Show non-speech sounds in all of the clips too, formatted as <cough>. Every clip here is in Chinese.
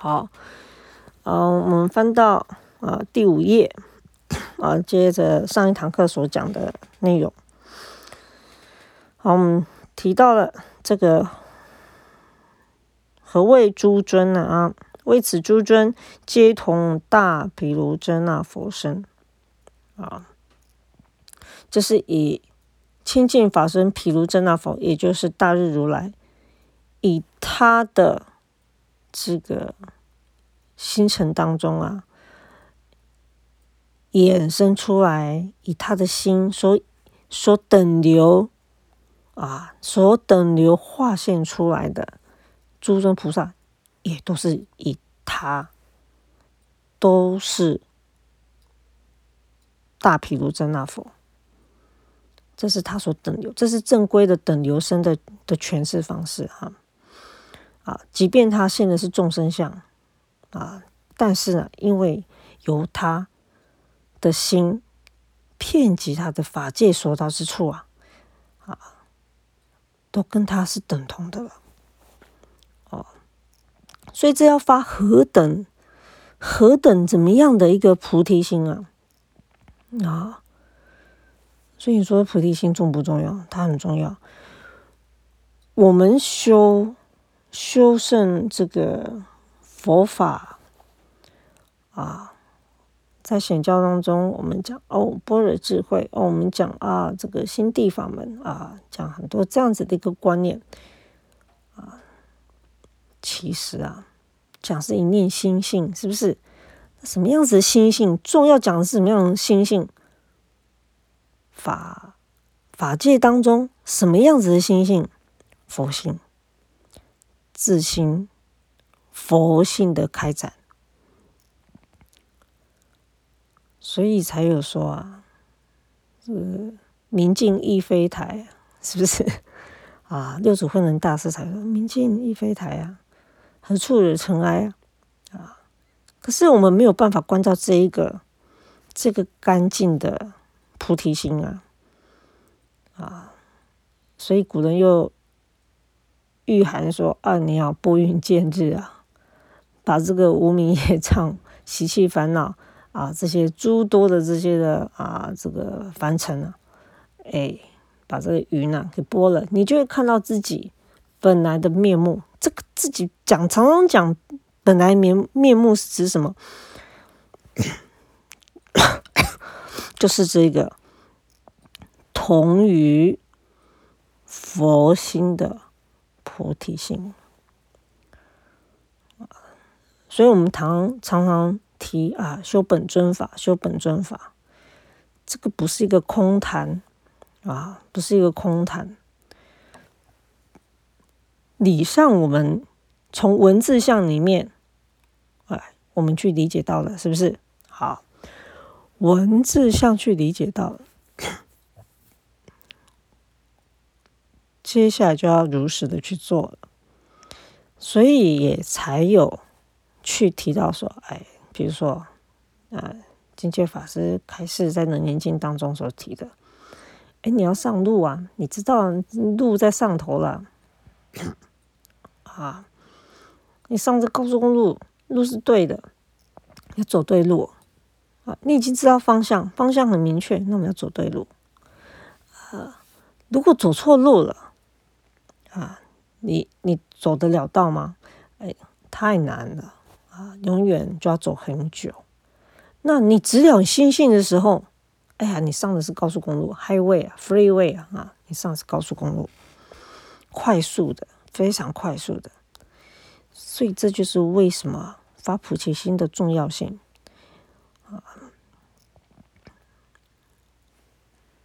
好，嗯，我们翻到啊第五页 <coughs> 啊，接着上一堂课所讲的内容。好，我们提到了这个何谓诸尊呢？啊，为此诸尊皆同大毗卢遮那佛身啊，这是以清净法身毗卢遮那佛，也就是大日如来，以他的。这个星辰当中啊，衍生出来，以他的心所所等流啊，所等流化现出来的诸尊菩萨，也都是以他，都是大毗卢遮那佛，这是他所等流，这是正规的等流生的的诠释方式哈。啊，啊即便他现的是众生相啊，但是呢，因为由他的心遍及他的法界所到之处啊，啊，都跟他是等同的了。哦，所以这要发何等何等怎么样的一个菩提心啊？啊，所以你说菩提心重不重要？它很重要。我们修。修圣这个佛法啊，在显教当中，我们讲哦般若智慧哦，我们讲啊这个心地法门啊，讲很多这样子的一个观念啊，其实啊，讲是一念心性，是不是？什么样子的心性？重要讲的是什么样的心性？法法界当中什么样子的心性？佛性。自心佛性的开展，所以才有说啊，是明镜亦非台，是不是 <laughs> 啊？六祖慧能大师才说明镜亦非台啊，何处惹尘埃啊？啊！可是我们没有办法关照这一个这个干净的菩提心啊啊！所以古人又。御寒说：“啊，你要拨云见日啊，把这个无名业障、习气烦恼啊，这些诸多的这些的啊，这个凡尘啊，哎，把这个云啊给拨了，你就会看到自己本来的面目。这个自己讲，常常讲本来面面目是指什么？<coughs> 就是这个同于佛心的。”菩提心所以我们常常常提啊，修本尊法，修本尊法，这个不是一个空谈啊，不是一个空谈。理上，我们从文字相里面，哎，我们去理解到了，是不是？好，文字相去理解到了。接下来就要如实的去做了，所以也才有去提到说，哎，比如说，啊，金戒法师开始在《楞严经》当中所提的，哎，你要上路啊，你知道路在上头了，啊，你上这高速公路，路是对的，要走对路，啊，你已经知道方向，方向很明确，那我们要走对路，啊，如果走错路了。啊，你你走得了道吗？哎，太难了啊！永远就要走很久。那你只有心性的时候，哎呀，你上的是高速公路，highway 啊，freeway 啊，你上的是高速公路，快速的，非常快速的。所以这就是为什么发菩提心的重要性啊！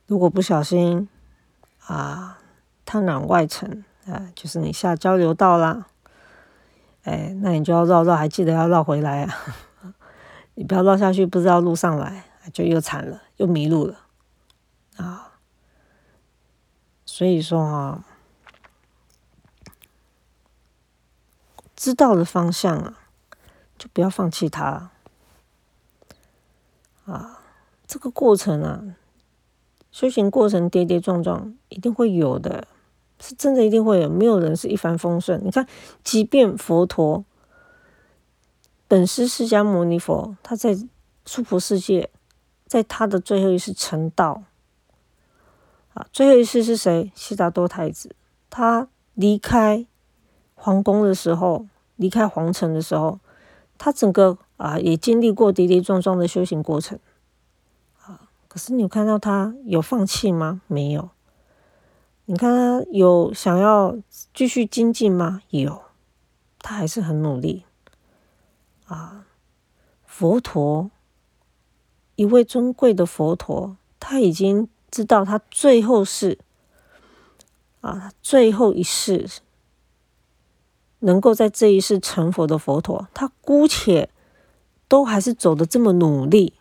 如果不小心啊，贪婪外层。啊，就是你下交流道啦，哎，那你就要绕绕，还记得要绕回来啊！<laughs> 你不要绕下去，不知道路上来，就又惨了，又迷路了啊！所以说啊，知道的方向啊，就不要放弃它啊！这个过程啊，修行过程跌跌撞撞，一定会有的。是真的一定会有，没有人是一帆风顺。你看，即便佛陀本师释迦牟尼佛，他在娑婆世界，在他的最后一世成道。啊，最后一世是谁？悉达多太子。他离开皇宫的时候，离开皇城的时候，他整个啊也经历过跌跌撞撞的修行过程。啊，可是你有看到他有放弃吗？没有。你看他有想要继续精进吗？有。他还是很努力，啊，佛陀，一位尊贵的佛陀，他已经知道他最后是，啊，最后一世能够在这一世成佛的佛陀，他姑且都还是走的这么努力，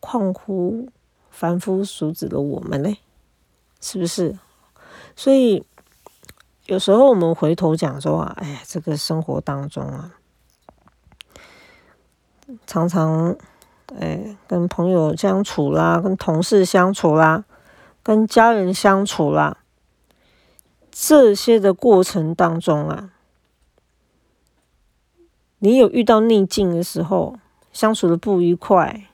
况乎凡夫俗子的我们呢？是不是？所以。有时候我们回头讲说啊，哎，这个生活当中啊，常常哎跟朋友相处啦，跟同事相处啦，跟家人相处啦，这些的过程当中啊，你有遇到逆境的时候，相处的不愉快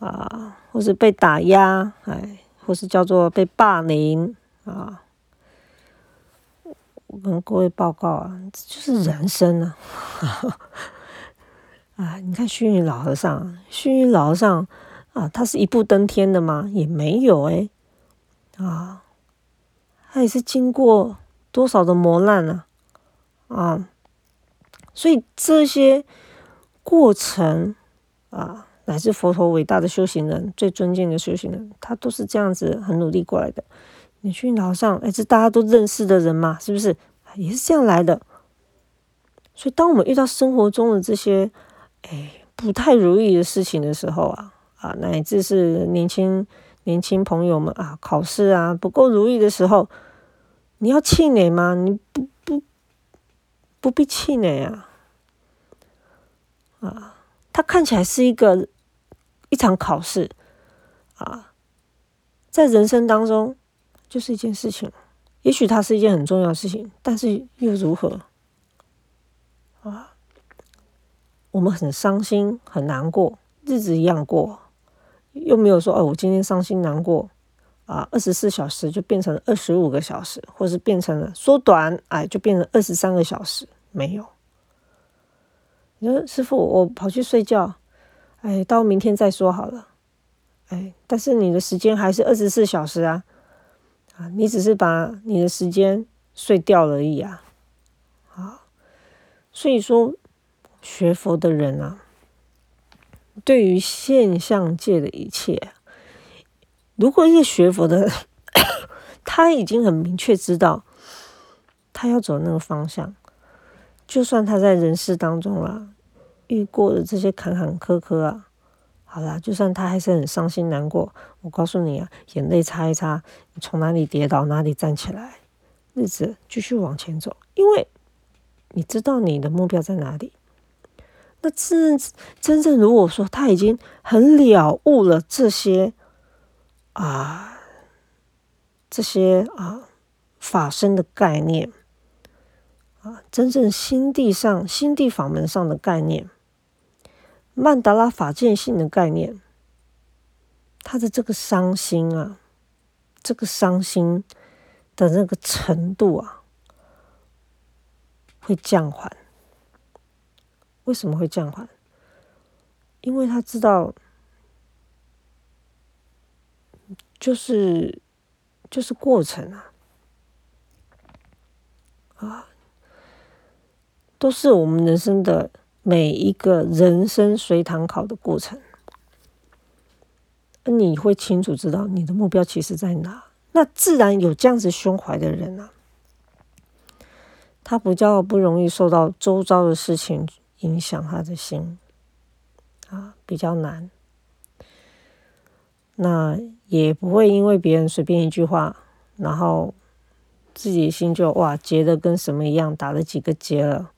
啊，或是被打压，哎，或是叫做被霸凌啊。我跟各位报告啊，这就是人生啊！<laughs> 啊，你看虚云老和尚，虚云老和尚啊，他是一步登天的吗？也没有哎，啊，他也是经过多少的磨难啊，啊，所以这些过程啊，乃至佛陀伟大的修行人、最尊敬的修行人，他都是这样子很努力过来的。你去老上，哎，这大家都认识的人嘛，是不是？也是这样来的。所以，当我们遇到生活中的这些，哎，不太如意的事情的时候啊，啊，乃至是年轻年轻朋友们啊，考试啊不够如意的时候，你要气馁吗？你不不不必气馁啊！啊，它看起来是一个一场考试啊，在人生当中。就是一件事情，也许它是一件很重要的事情，但是又如何？啊，我们很伤心、很难过，日子一样过，又没有说哦，我今天伤心难过啊，二十四小时就变成二十五个小时，或是变成了缩短，哎，就变成二十三个小时，没有。你说师傅，我跑去睡觉，哎，到明天再说好了，哎，但是你的时间还是二十四小时啊。啊，你只是把你的时间睡掉而已啊！啊，所以说学佛的人啊，对于现象界的一切，如果一个学佛的，他已经很明确知道他要走那个方向，就算他在人世当中啊遇过的这些坎坎坷坷啊。好啦，就算他还是很伤心难过，我告诉你啊，眼泪擦一擦，你从哪里跌倒哪里站起来，日子继续往前走，因为你知道你的目标在哪里。那真真正如果说他已经很了悟了这些啊，这些啊法身的概念啊，真正心地上心地法门上的概念。曼达拉法见性的概念，他的这个伤心啊，这个伤心的那个程度啊，会降缓。为什么会降缓？因为他知道，就是就是过程啊，啊，都是我们人生的。每一个人生随堂考的过程，你会清楚知道你的目标其实在哪。那自然有这样子胸怀的人啊，他比较不容易受到周遭的事情影响他的心啊，比较难。那也不会因为别人随便一句话，然后自己心就哇结的跟什么一样，打了几个结了，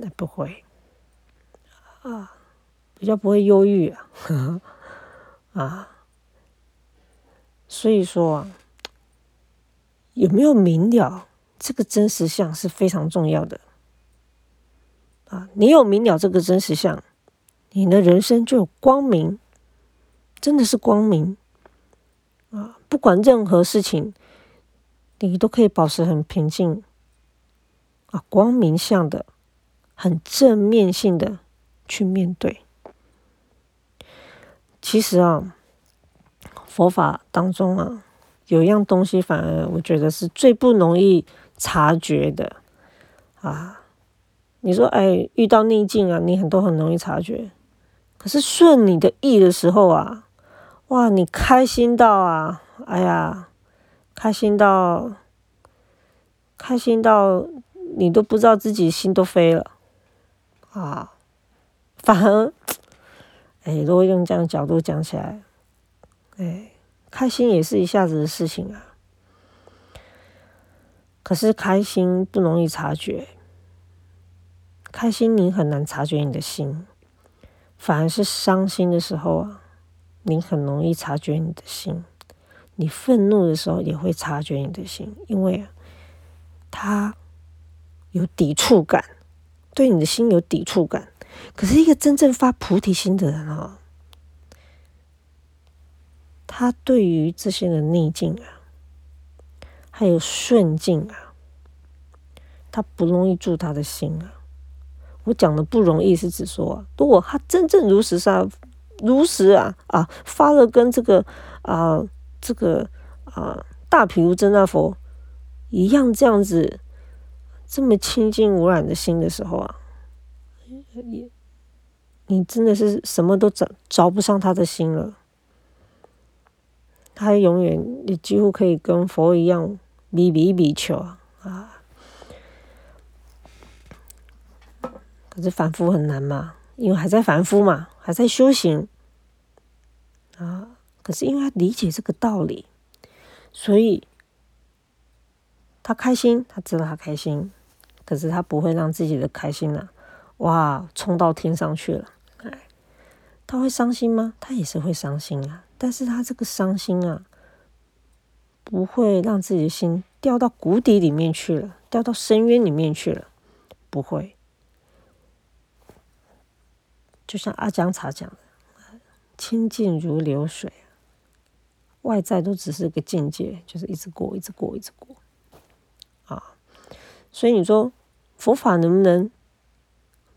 那不会。啊，比较不会忧郁啊，啊，所以说啊，有没有明了这个真实相是非常重要的啊，你有明了这个真实相，你的人生就有光明，真的是光明啊！不管任何事情，你都可以保持很平静啊，光明向的，很正面性的去面对。其实啊，佛法当中啊，有一样东西，反而我觉得是最不容易察觉的啊。你说，哎，遇到逆境啊，你很多很容易察觉。可是顺你的意的时候啊，哇，你开心到啊，哎呀，开心到，开心到你都不知道自己心都飞了啊。反而，哎，如果用这样角度讲起来，哎，开心也是一下子的事情啊。可是开心不容易察觉。开心，你很难察觉你的心；反而是伤心的时候啊，你很容易察觉你的心。你愤怒的时候也会察觉你的心，因为他有抵触感，对你的心有抵触感。可是，一个真正发菩提心的人啊，他对于这些的逆境啊，还有顺境啊，他不容易住他的心啊。我讲的不容易，是指说，如果他真正如实上如实啊啊发了跟这个啊这个啊大毗卢遮那佛一样这样子这么清净无染的心的时候啊，你你真的是什么都找找不上他的心了，他永远你几乎可以跟佛一样比比比丘啊。可是反复很难嘛，因为还在反复嘛，还在修行啊。可是因为他理解这个道理，所以他开心，他知道他开心。可是他不会让自己的开心啊，哇，冲到天上去了。哎，他会伤心吗？他也是会伤心啊。但是他这个伤心啊，不会让自己的心掉到谷底里面去了，掉到深渊里面去了，不会。就像阿姜茶讲的，清净如流水，外在都只是个境界，就是一直过，一直过，一直过，啊，所以你说佛法能不能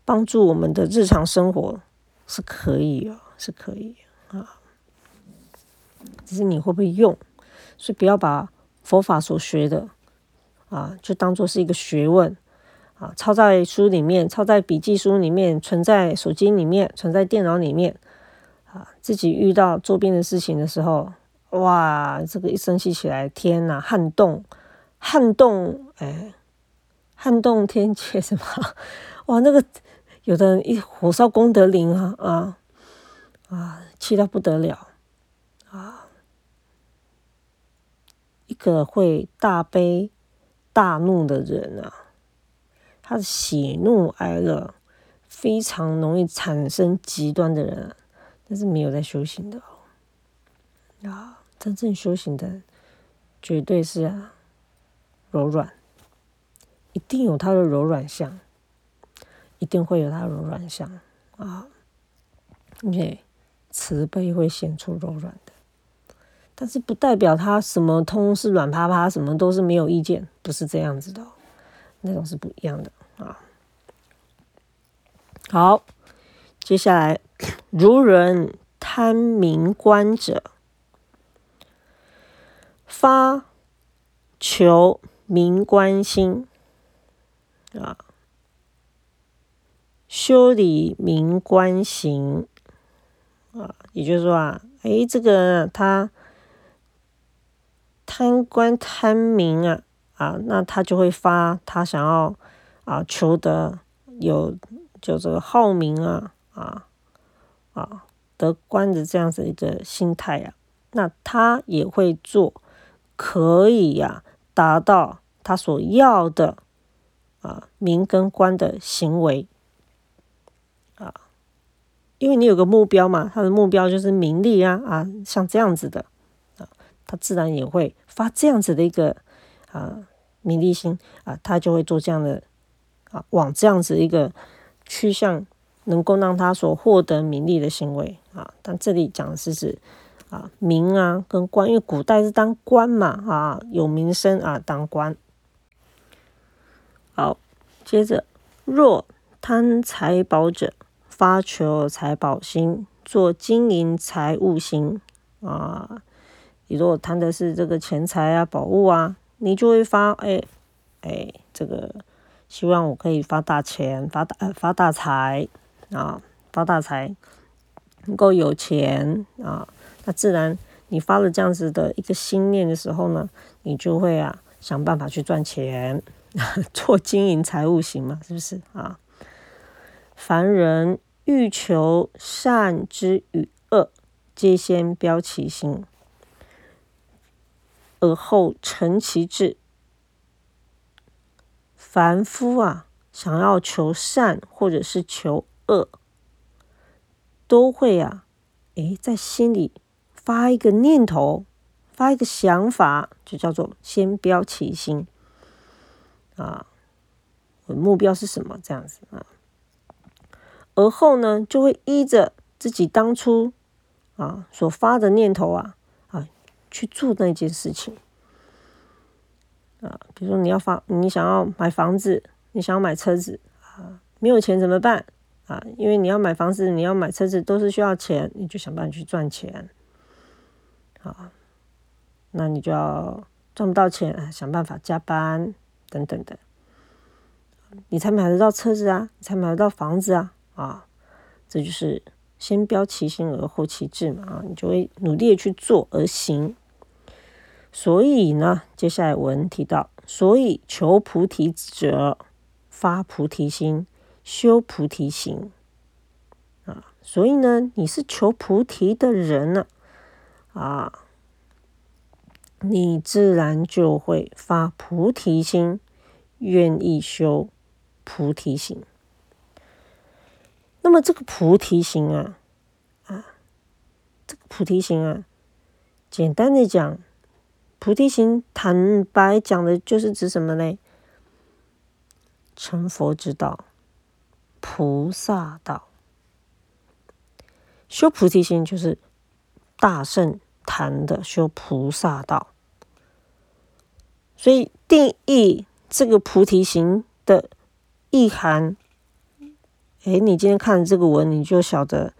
帮助我们的日常生活？是可以啊，是可以啊，只是你会不会用？所以不要把佛法所学的啊，就当做是一个学问。啊，抄在书里面，抄在笔记书里面，存在手机里面，存在电脑里面。啊，自己遇到周边的事情的时候，哇，这个一生气起来，天哪，撼动，撼动，哎，撼动天界什么？<laughs> 哇，那个有的人一火烧功德林啊啊啊，气到不得了啊！一个会大悲大怒的人啊！他的喜怒哀乐非常容易产生极端的人，但是没有在修行的哦。啊，真正修行的绝对是啊柔软，一定有它的柔软相，一定会有它的柔软相。啊。因为慈悲会显出柔软的，但是不代表他什么通是软趴趴，什么都是没有意见，不是这样子的。那种是不一样的。啊。好，接下来，如人贪名观者，发求名观心。啊，修理名官行啊，也就是说啊，哎，这个他贪官贪名啊。啊，那他就会发他想要啊求得有就这个好名啊啊啊得官的这样子一个心态啊，那他也会做可以呀达到他所要的啊名跟官的行为啊，因为你有个目标嘛，他的目标就是名利啊啊，像这样子的啊，他自然也会发这样子的一个啊。名利心啊，他就会做这样的啊，往这样子一个趋向能够让他所获得名利的行为啊。但这里讲的是指啊名啊跟官，因为古代是当官嘛啊，有名声啊当官。好，接着若贪财宝者，发求财宝心，做经营财物心啊。你如果贪的是这个钱财啊、宝物啊，你就会发哎哎，这个希望我可以发大钱、发大发大财啊，发大财，能够有钱啊，那自然你发了这样子的一个心念的时候呢，你就会啊想办法去赚钱，<laughs> 做经营财务行嘛，是不是啊？凡人欲求善之与恶，皆先标其心。而后成其志。凡夫啊，想要求善或者是求恶，都会啊，诶，在心里发一个念头，发一个想法，就叫做先标其心啊。我的目标是什么？这样子啊。而后呢，就会依着自己当初啊所发的念头啊啊。去做那件事情啊，比如说你要房，你想要买房子，你想要买车子啊，没有钱怎么办啊？因为你要买房子，你要买车子都是需要钱，你就想办法去赚钱啊。那你就要赚不到钱，想办法加班等等的，你才买得到车子啊，才买得到房子啊啊！这就是先标其心而后其志嘛啊，你就会努力的去做而行。所以呢，接下来文提到，所以求菩提者发菩提心，修菩提行啊。所以呢，你是求菩提的人呢，啊，你自然就会发菩提心，愿意修菩提心。那么这个菩提心啊，啊，这个菩提心啊，简单的讲。菩提心，坦白讲的就是指什么呢？成佛之道，菩萨道。修菩提心就是大圣谈的修菩萨道。所以定义这个菩提心的意涵，哎，你今天看这个文，你就晓得。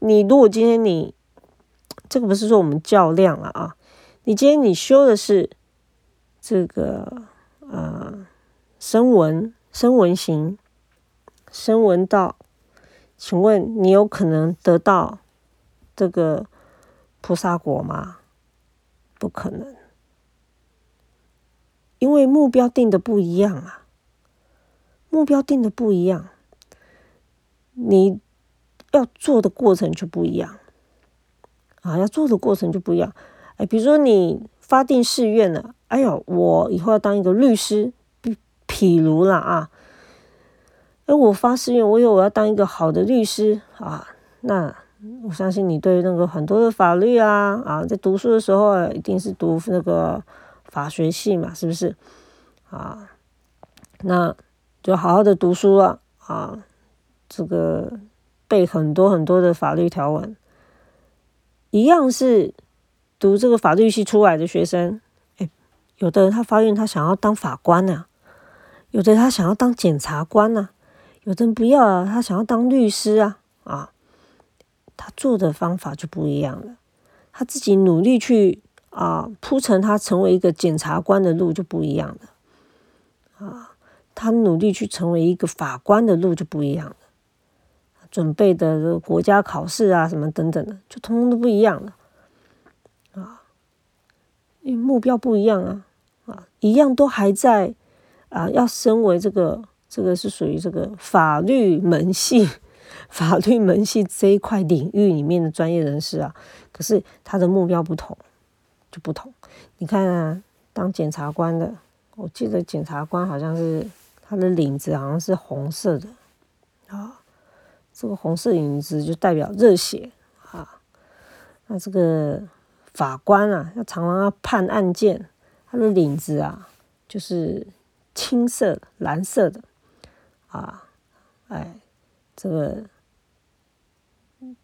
你如果今天你这个不是说我们较量了啊？你今天你修的是这个呃声闻声闻行声闻道，请问你有可能得到这个菩萨果吗？不可能，因为目标定的不一样啊，目标定的不一样，你要做的过程就不一样啊，要做的过程就不一样。哎，比如说你发定誓愿了，哎呦，我以后要当一个律师，譬譬如了啊，哎，我发誓愿，我以后我要当一个好的律师啊，那我相信你对那个很多的法律啊啊，在读书的时候一定是读那个法学系嘛，是不是啊？那就好好的读书了啊，这个背很多很多的法律条文，一样是。读这个法律系出来的学生，哎，有的人他发愿他想要当法官呢，有的他想要当检察官呢，有的人不要啊，他想要当律师啊，啊，他做的方法就不一样了，他自己努力去啊铺成他成为一个检察官的路就不一样了，啊，他努力去成为一个法官的路就不一样了，准备的国家考试啊什么等等的，就通通都不一样了。啊因为目标不一样啊，啊，一样都还在啊，要升为这个这个是属于这个法律门系、<laughs> 法律门系这一块领域里面的专业人士啊，可是他的目标不同，就不同。你看啊，当检察官的，我记得检察官好像是他的领子好像是红色的啊，这个红色领子就代表热血啊，那这个。法官啊，要常常要判案件，他的领子啊，就是青色、蓝色的啊，哎，这个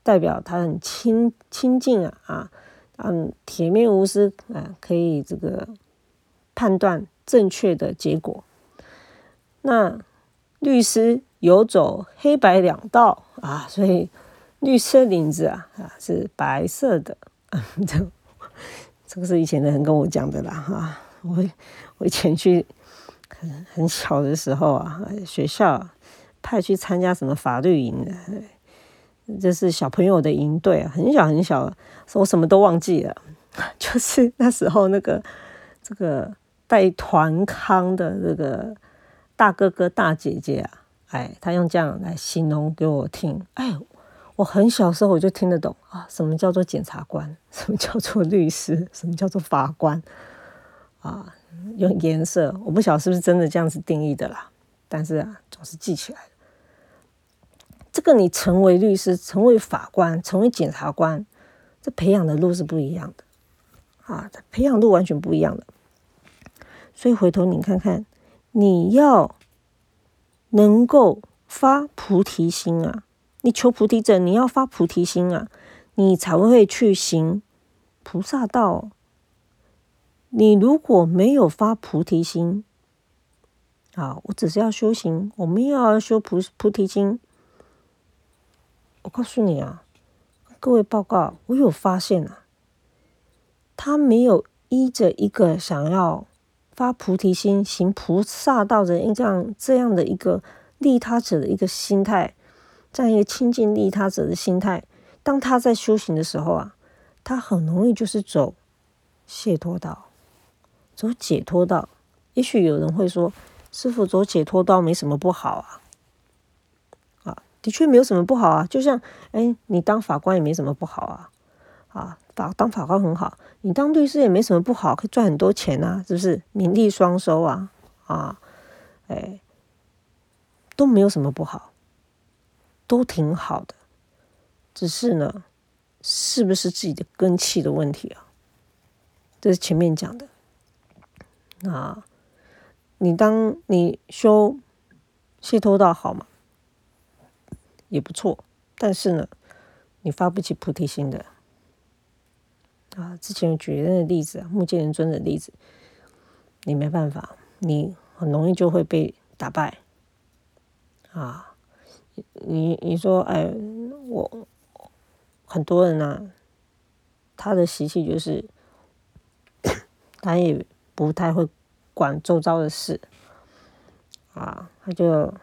代表他很亲亲近啊啊，嗯，铁面无私啊，可以这个判断正确的结果。那律师游走黑白两道啊，所以律师领子啊啊是白色的。<laughs> 这这个是以前的人跟我讲的啦哈。我我以前去很很小的时候啊，学校派去参加什么法律营的，这是小朋友的营队，很小很小，我什么都忘记了，<laughs> 就是那时候那个这个带团康的这个。大哥哥、大姐姐啊，哎，他用这样来形容给我听。哎，我很小时候我就听得懂啊，什么叫做检察官，什么叫做律师，什么叫做法官啊？用颜色，我不晓得是不是真的这样子定义的啦。但是啊，总是记起来这个你成为律师、成为法官、成为检察官，这培养的路是不一样的啊，培养路完全不一样的。所以回头你看看。你要能够发菩提心啊！你求菩提者，你要发菩提心啊，你才会去行菩萨道。你如果没有发菩提心，啊，我只是要修行，我们又要修菩菩提心。我告诉你啊，各位报告，我有发现啊，他没有依着一个想要。发菩提心、行菩萨道的这样这样的一个利他者的一个心态，这样一个亲近利他者的心态，当他在修行的时候啊，他很容易就是走解脱道，走解脱道。也许有人会说：“师傅走解脱道没什么不好啊。”的确没有什么不好啊。就像哎，你当法官也没什么不好啊。啊，法当法官很好，你当律师也没什么不好，可以赚很多钱啊，是不是？名利双收啊，啊，哎，都没有什么不好，都挺好的，只是呢，是不是自己的根气的问题啊？这是前面讲的。啊，你当你修解脱道好吗，也不错，但是呢，你发不起菩提心的。啊，之前举的那个例子啊，木剑人尊的例子，你没办法，你很容易就会被打败。啊，你你说，哎，我很多人呢，他的习气就是，<coughs> 他也不太会管周遭的事，啊，他就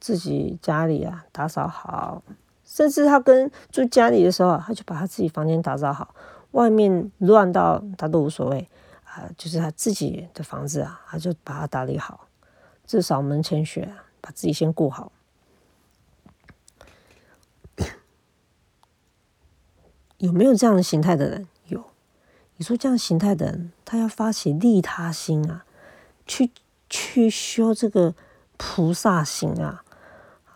自己家里啊打扫好，甚至他跟住家里的时候，他就把他自己房间打扫好。外面乱到他都无所谓啊，就是他自己的房子啊，他就把它打理好，至少门前雪，把自己先顾好。<coughs> 有没有这样的形态的人？有。你说这样形态的人，他要发起利他心啊，去去修这个菩萨心啊，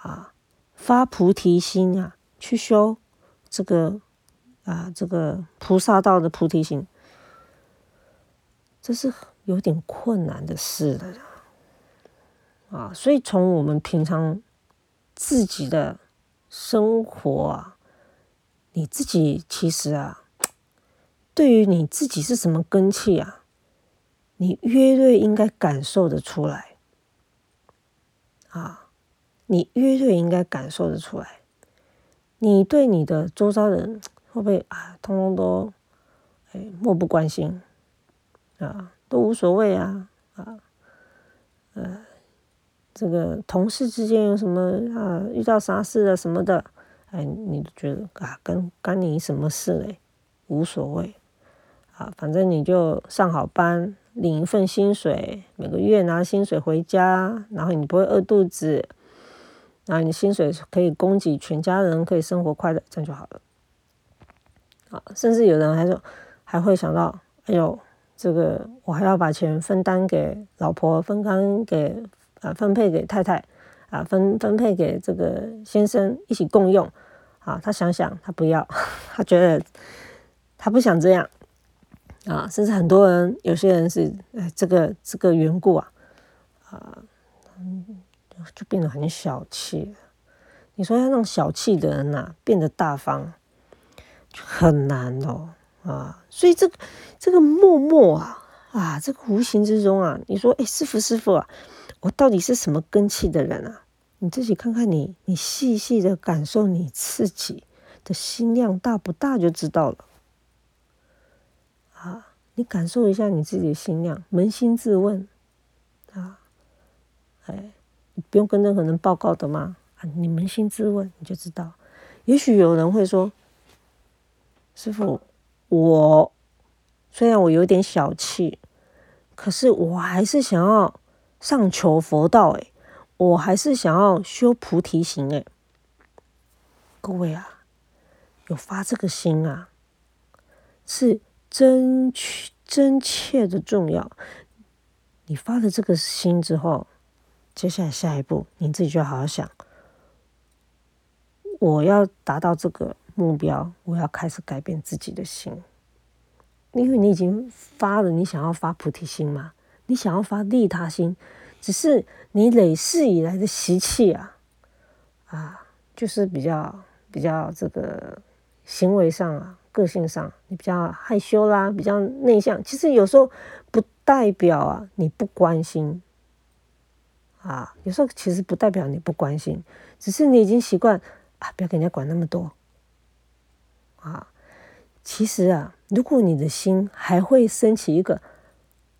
啊，发菩提心啊，去修这个。啊，这个菩萨道的菩提心，这是有点困难的事了啊！所以从我们平常自己的生活啊，你自己其实啊，对于你自己是什么根气啊，你约略应该感受得出来啊，你约略应该感受得出来，你对你的周遭人。<tsk> 会不会啊？通通都哎漠不关心啊，都无所谓啊啊呃，这个同事之间有什么啊？遇到啥事了什么的，哎，你都觉得啊，跟干你什么事嘞？无所谓啊，反正你就上好班，领一份薪水，每个月拿薪水回家，然后你不会饿肚子，然后你薪水可以供给全家人，可以生活快乐，这样就好了。啊甚至有人还说，还会想到，哎呦，这个我还要把钱分担给老婆，分担给啊，分配给太太，啊，分分配给这个先生一起共用。啊，他想想，他不要，他觉得他不想这样。啊，甚至很多人，有些人是，哎，这个这个缘故啊，啊，就变得很小气。你说要让小气的人呐变得大方，很难哦啊！所以这个这个默默啊啊，这个无形之中啊，你说哎，师傅师傅啊，我到底是什么根气的人啊？你自己看看你，你细细的感受你自己的心量大不大就知道了。啊，你感受一下你自己的心量，扪心自问啊，哎，不用跟任何人报告的吗？啊，你扪心自问，你就知道。也许有人会说，师傅，我虽然我有点小气，可是我还是想要上求佛道，哎，我还是想要修菩提行，哎，各位啊，有发这个心啊，是。真真切的重要，你发了这个心之后，接下来下一步你自己就好好想，我要达到这个目标，我要开始改变自己的心，因为你已经发了，你想要发菩提心嘛，你想要发利他心，只是你累世以来的习气啊，啊，就是比较比较这个行为上啊。个性上，你比较害羞啦，比较内向。其实有时候不代表啊，你不关心啊。有时候其实不代表你不关心，只是你已经习惯啊，不要给人家管那么多啊。其实啊，如果你的心还会升起一个，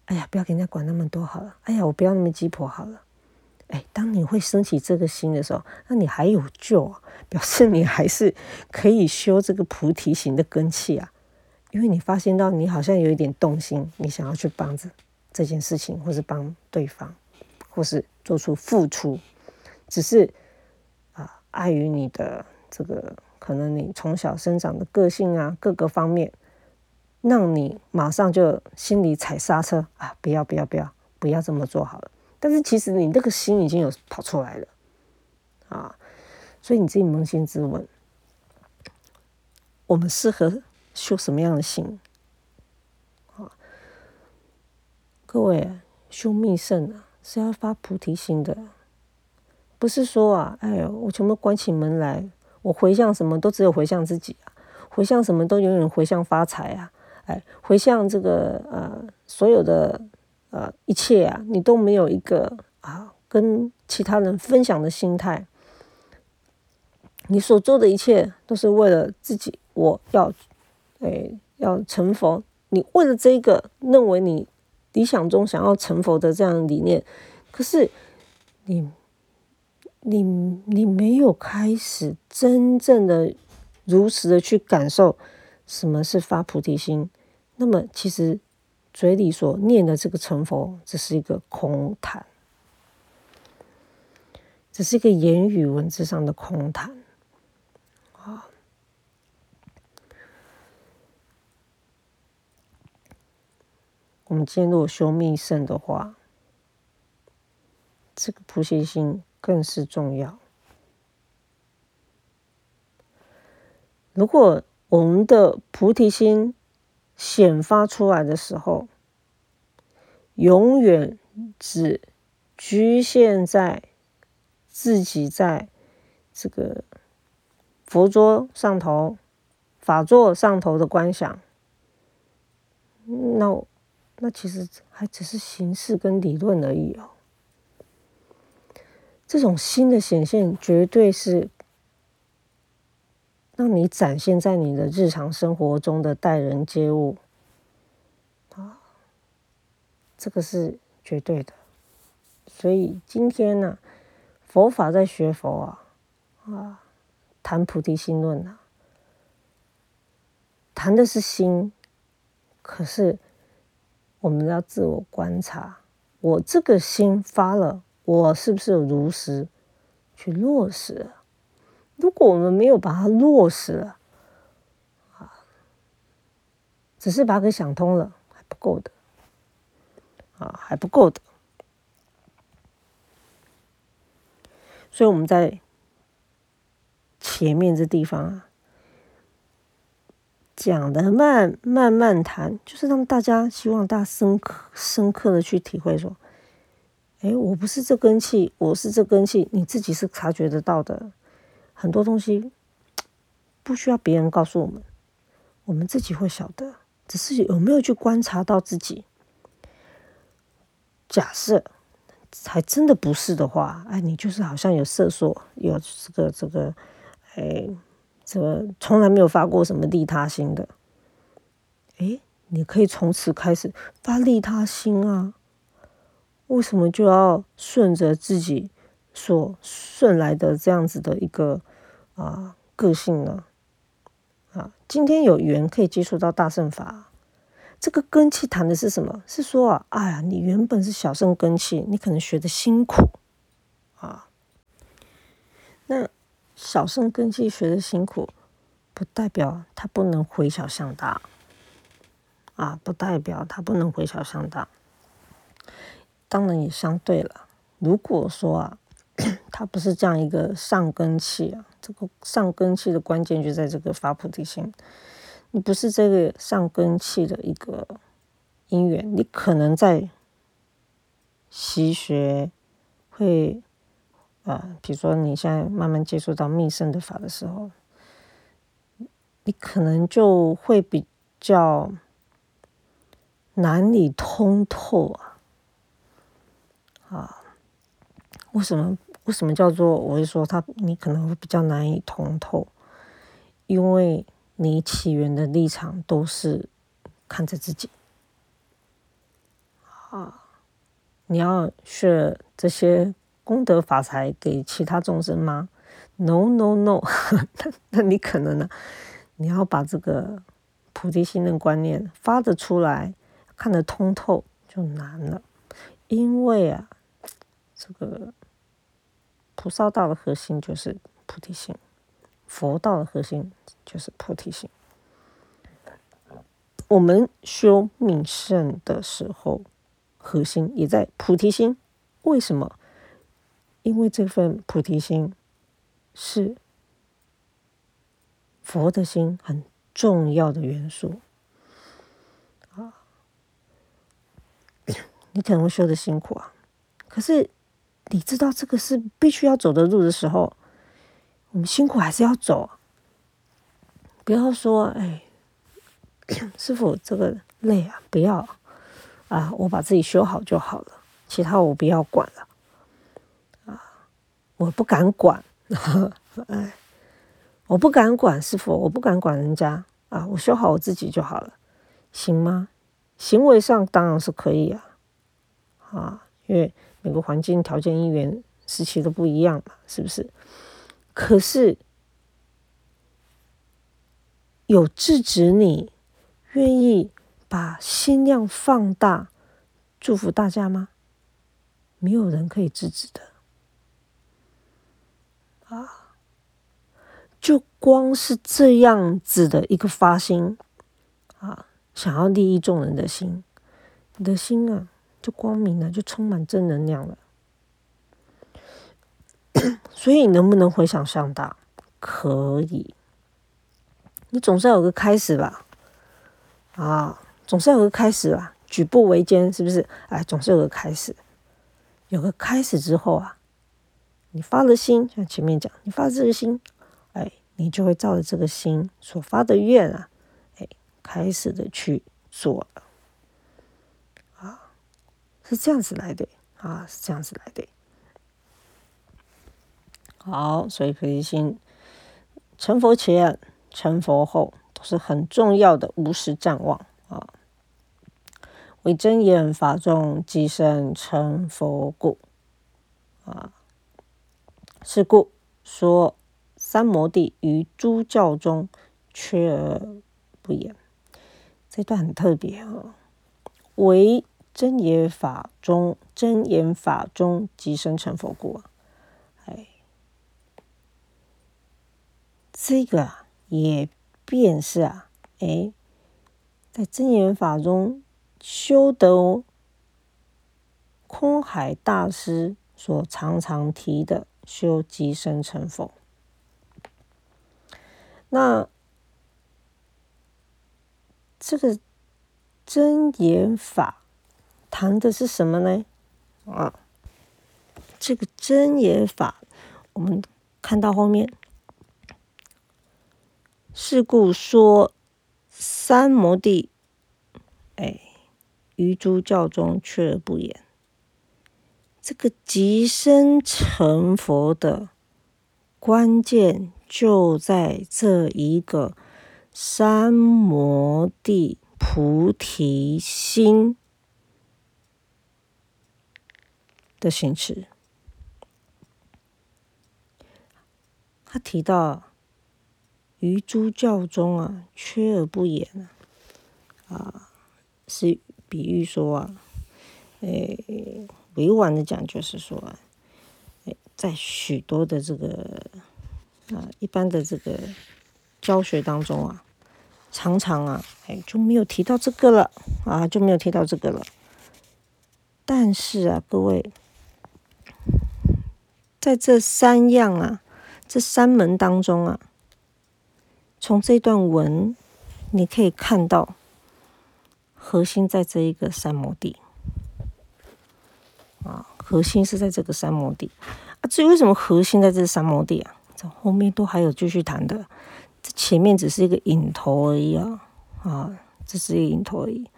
哎呀，不要给人家管那么多好了。哎呀，我不要那么鸡婆好了。哎，当你会升起这个心的时候，那你还有救啊！表示你还是可以修这个菩提行的根气啊。因为你发现到你好像有一点动心，你想要去帮着这件事情，或是帮对方，或是做出付出，只是啊，碍于你的这个可能你从小生长的个性啊，各个方面，让你马上就心里踩刹车啊！不要不要不要，不要这么做好了。但是其实你那个心已经有跑出来了，啊，所以你自己扪心自问，我们适合修什么样的心？啊，各位修密圣啊，是要发菩提心的，不是说啊，哎呦，我全部关起门来，我回向什么都只有回向自己啊，回向什么都永远回向发财啊，哎，回向这个呃所有的。呃，一切啊，你都没有一个啊，跟其他人分享的心态。你所做的一切都是为了自己，我要，哎，要成佛。你为了这个，认为你理想中想要成佛的这样理念，可是你，你，你没有开始真正的如实的去感受什么是发菩提心，那么其实。嘴里所念的这个成佛，只是一个空谈，只是一个言语文字上的空谈啊。我们今天如果修密圣的话，这个菩提心更是重要。如果我们的菩提心，显发出来的时候，永远只局限在自己在这个佛桌上头、法座上头的观想，那那其实还只是形式跟理论而已哦。这种新的显现，绝对是让你展现在你的日常生活中的待人接物啊。这个是绝对的，所以今天呢，佛法在学佛啊，啊，谈菩提心论啊，谈的是心，可是我们要自我观察，我这个心发了，我是不是如实去落实？如果我们没有把它落实了，啊，只是把它给想通了，还不够的。啊，还不够的，所以我们在前面这地方啊，讲的慢慢慢谈，就是让大家希望大家深刻深刻的去体会说，哎，我不是这根气，我是这根气，你自己是察觉得到的很多东西不需要别人告诉我们，我们自己会晓得。只是有没有去观察到自己？假设还真的不是的话，哎，你就是好像有色素，有这个这个，哎，这个从来没有发过什么利他心的，哎，你可以从此开始发利他心啊。为什么就要顺着自己所顺来的这样子的一个啊个性呢？啊，今天有缘可以接触到大圣法，这个根气谈的是什么？是说啊，哎呀，你原本是小圣根气，你可能学的辛苦啊。小圣根气学的辛苦，不代表他不能回小向大啊，不代表他不能回小向大。当然也相对了。如果说啊，<clears throat> 他不是这样一个上根器啊，这个上根器的关键就在这个发菩提心。你不是这个上根器的一个因缘，你可能在习学会啊，比如说你现在慢慢接触到密圣的法的时候，你可能就会比较难以通透啊。啊，为什么？为什么叫做？我会说他，你可能会比较难以通透，因为你起源的立场都是看着自己。啊，你要是这些功德法财给其他众生吗？No No No，<laughs> 那那你可能呢？你要把这个菩提心的观念发得出来，看得通透就难了，因为啊。这个菩萨道的核心就是菩提心，佛道的核心就是菩提心。我们修命圣的时候，核心也在菩提心。为什么？因为这份菩提心是佛的心很重要的元素。啊，你可能会修的辛苦啊，可是。你知道这个是必须要走的路的时候，我们辛苦还是要走。不要说哎，<coughs> 师傅这个累啊，不要啊，我把自己修好就好了，其他我不要管了。我不敢管，<laughs> 哎，我不敢管师傅，我不敢管人家啊，我修好我自己就好了，行吗？行为上当然是可以啊，啊，因为。每个环境条件、因缘时期都不一样嘛，是不是？可是有制止你愿意把心量放大，祝福大家吗？没有人可以制止的啊！就光是这样子的一个发心啊，想要利益众人的心，你的心啊！就光明了，就充满正能量了。<coughs> 所以，你能不能回想上大？可以。你总是有个开始吧？啊，总是有个开始吧？举步维艰，是不是？哎，总是有个开始。有个开始之后啊，你发了心，像前面讲，你发这个心，哎，你就会照着这个心所发的愿啊，哎，开始的去做了。啊是这样子来的啊，是这样子来的。好，所以菩提心成佛前、成佛后都是很重要的无时暂望啊。为真言法中即生成佛故啊，是故说三摩地于诸教中缺而不言。这段很特别啊，为。真言法中，真言法中即生成佛故。哎，这个，也便是啊，哎，在真言法中修得空海大师所常常提的修即生成佛。那这个真言法。谈的是什么呢？啊，这个真言法，我们看到后面是故说三摩地，哎，于诸教中却而不言。这个即生成佛的关键就在这一个三摩地菩提心的形式。他提到。于诸教中啊，缺而不言啊，啊，是比喻说啊，诶，委婉的讲就是说啊，在许多的这个啊一般的这个教学当中啊，常常啊，哎就没有提到这个了啊，就没有提到这个了。但是啊，各位，在这三样啊，这三门当中啊。从这段文，你可以看到核心在这一个三摩地啊，核心是在这个三摩地啊。至于为什么核心在这三摩地啊，这后面都还有继续谈的，这前面只是一个引头而已啊啊，这是一个引头而已。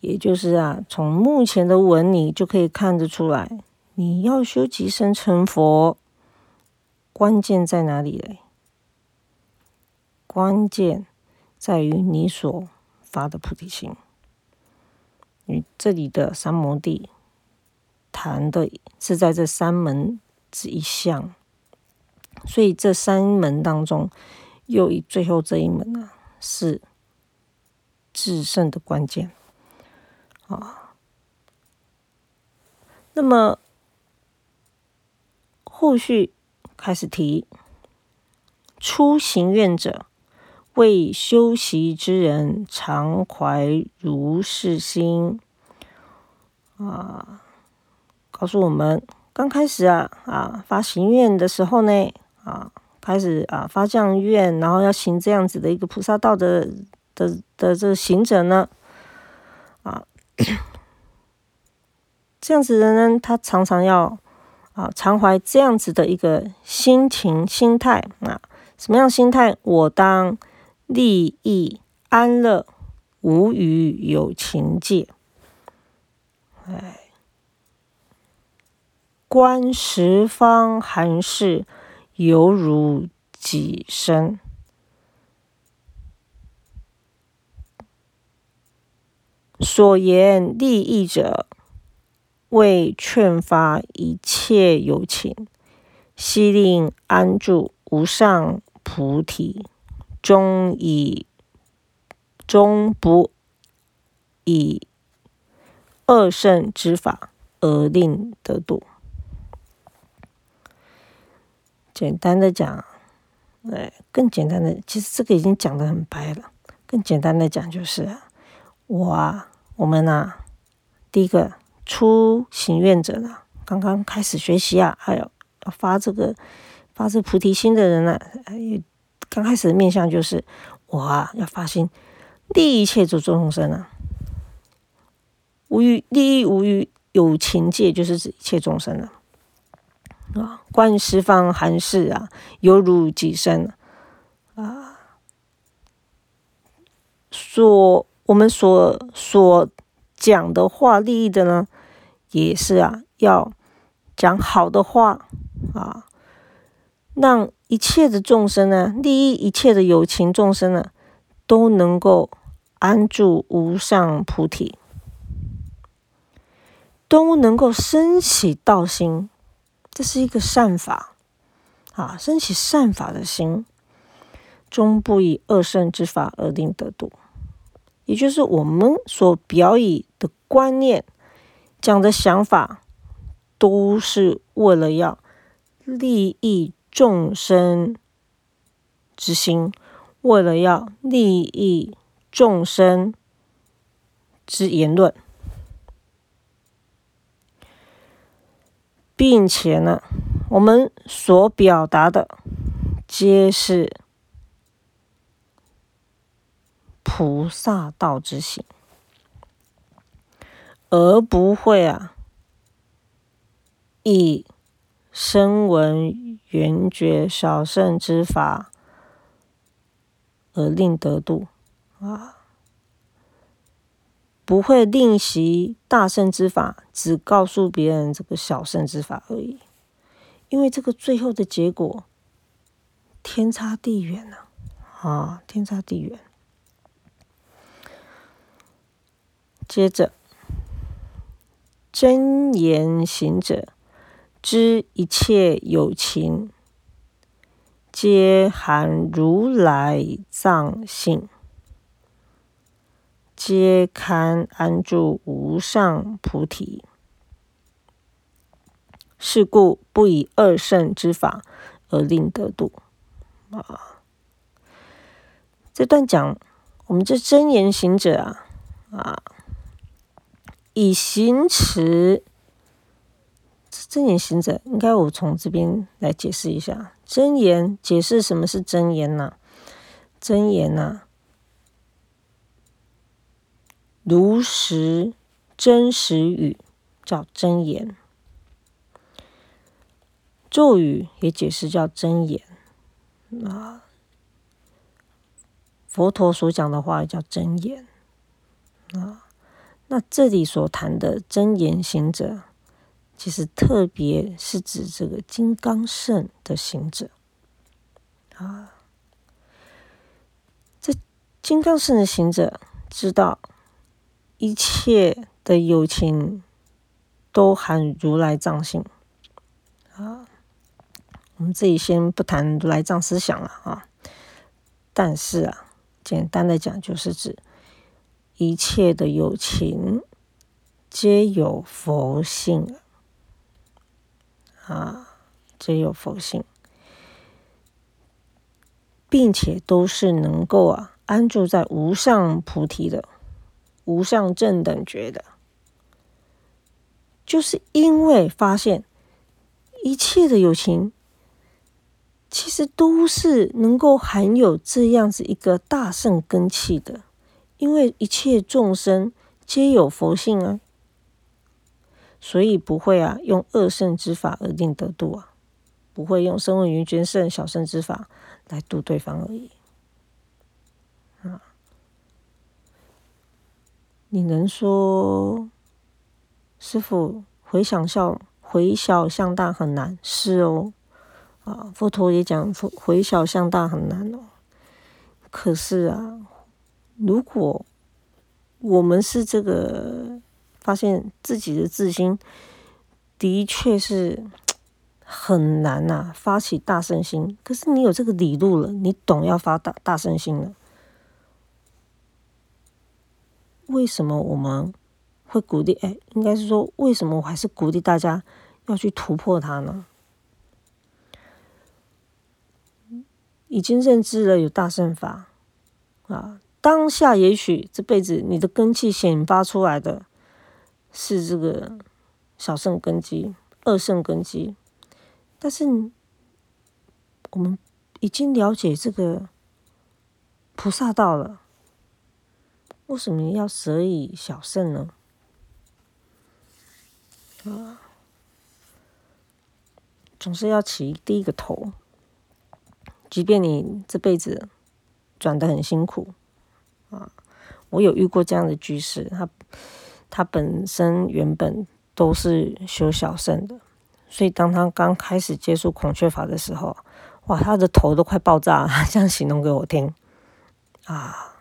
也就是啊，从目前的文你就可以看得出来，你要修即生成佛，关键在哪里嘞？关键在于你所发的菩提心。你这里的三摩地谈的是在这三门之一项，所以这三门当中，又以最后这一门啊是制胜的关键啊。那么后续开始提出行愿者。为修习之人，常怀如是心啊！告诉我们，刚开始啊啊发行愿的时候呢啊，开始啊发这样愿，然后要行这样子的一个菩萨道的的的这个行者呢啊，<coughs> 这样子的人，他常常要啊常怀这样子的一个心情心态啊，什么样心态？我当。利益安乐无余有情界，哎，观十方寒士犹如己身。所言利益者，为劝发一切有情，悉令安住无上菩提。终以终不以恶圣之法而令得度。简单的讲，哎，更简单的，其实这个已经讲的很白了。更简单的讲，就是我啊，我们啊，第一个初行愿者呢，刚刚开始学习啊，还有发这个发这菩提心的人呢，还有。刚开始的面相就是我啊，要发心利益一切诸众生啊，无欲利益无欲有情界，就是指一切众生啊。啊，观十方寒士啊，犹如己身啊。所我们所所讲的话，利益的呢，也是啊，要讲好的话啊，让。一切的众生呢，利益一切的有情众生呢，都能够安住无上菩提，都能够升起道心，这是一个善法啊，升起善法的心，终不以恶胜之法而令得度。也就是我们所表以的观念、讲的想法，都是为了要利益。众生之心，为了要利益众生之言论，并且呢，我们所表达的皆是菩萨道之行，而不会啊以。声闻缘觉小圣之法，而令得度啊，不会另习大圣之法，只告诉别人这个小圣之法而已。因为这个最后的结果天差地远呐，啊，天差地远。接着，真言行者知一切有情，皆含如来藏性，皆堪安住无上菩提。是故不以二圣之法而令得度。啊，这段讲我们这真言行者啊，啊。以行持真言行者，应该我从这边来解释一下真言。解释什么是真言呢？真言呐，如实真实语叫真言。咒语也解释叫真言。啊，佛陀所讲的话叫真言。啊。那这里所谈的真言行者，其实特别是指这个金刚圣的行者啊。这金刚圣的行者知道一切的有情都含如来藏性啊。我们这里先不谈如来藏思想了啊，但是啊，简单的讲就是指。一切的有情皆有佛性啊，皆有佛性，并且都是能够啊安住在无上菩提的无上正等觉的，就是因为发现一切的有情其实都是能够含有这样子一个大圣根器的。因为一切众生皆有佛性啊，所以不会啊用恶圣之法而定得度啊，不会用声闻缘觉圣小圣之法来度对方而已你能说师傅回想笑回小向大很难是哦啊，佛陀也讲回小向大很难哦，可是啊。如果我们是这个发现自己的自心的确是很难呐，发起大圣心。可是你有这个理路了，你懂要发大大圣心了。为什么我们会鼓励？哎，应该是说，为什么我还是鼓励大家要去突破它呢？已经认知了有大圣法啊。当下也许这辈子你的根气显发出来的是这个小圣根基、二圣根基，但是我们已经了解这个菩萨道了，为什么要舍以小圣呢？啊，总是要起第一个头，即便你这辈子转的很辛苦。啊，我有遇过这样的居士，他他本身原本都是修小圣的，所以当他刚开始接触孔雀法的时候，哇，他的头都快爆炸了，<laughs> 这样形容给我听。啊，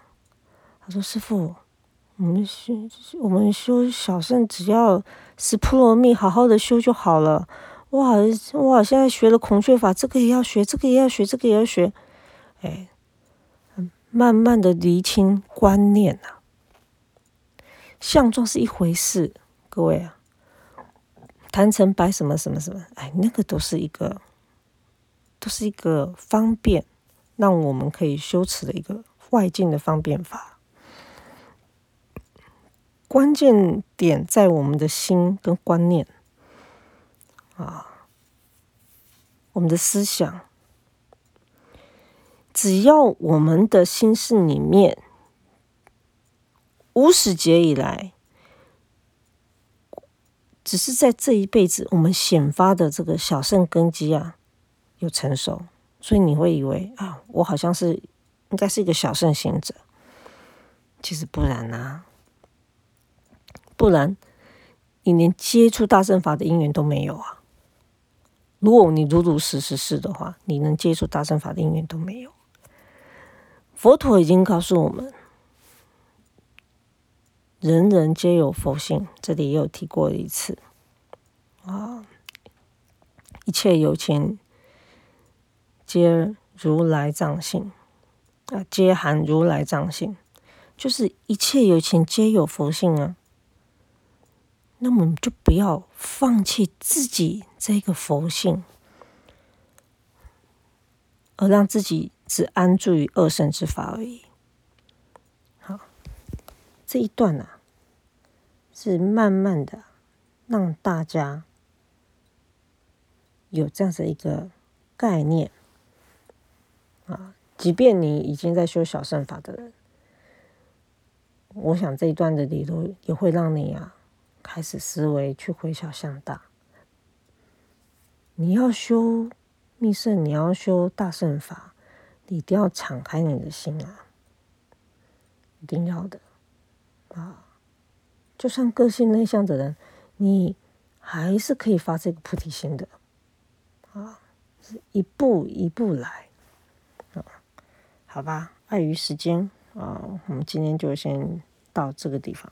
他说：“师傅，我们修我们修小圣，只要是普罗蜜，好好的修就好了。”哇哇，现在学了孔雀法，这个也要学，这个也要学，这个也要学，哎。慢慢的厘清观念啊，相状是一回事，各位啊，坛城摆什么什么什么，哎，那个都是一个，都是一个方便，让我们可以修持的一个外境的方便法。关键点在我们的心跟观念啊，我们的思想。只要我们的心事里面，无始劫以来，只是在这一辈子，我们显发的这个小圣根基啊，有成熟，所以你会以为啊，我好像是应该是一个小圣行者。其实不然啊，不然你连接触大乘法的因缘都没有啊。如果你如如实实是的话，你能接触大乘法的因缘都没有。佛陀已经告诉我们，人人皆有佛性，这里也有提过一次啊。一切有情皆如来藏性啊，皆含如来藏性，就是一切有情皆有佛性啊。那么你就不要放弃自己这个佛性，而让自己只安住于二圣之法而已。好，这一段啊，是慢慢的让大家有这样子一个概念啊。即便你已经在修小圣法的人，我想这一段的理论也会让你啊。开始思维去回小向大，你要修密圣，你要修大圣法，你一定要敞开你的心啊，一定要的啊！就算个性内向的人，你还是可以发这个菩提心的啊，是一步一步来啊，好吧？碍于时间啊，我们今天就先到这个地方。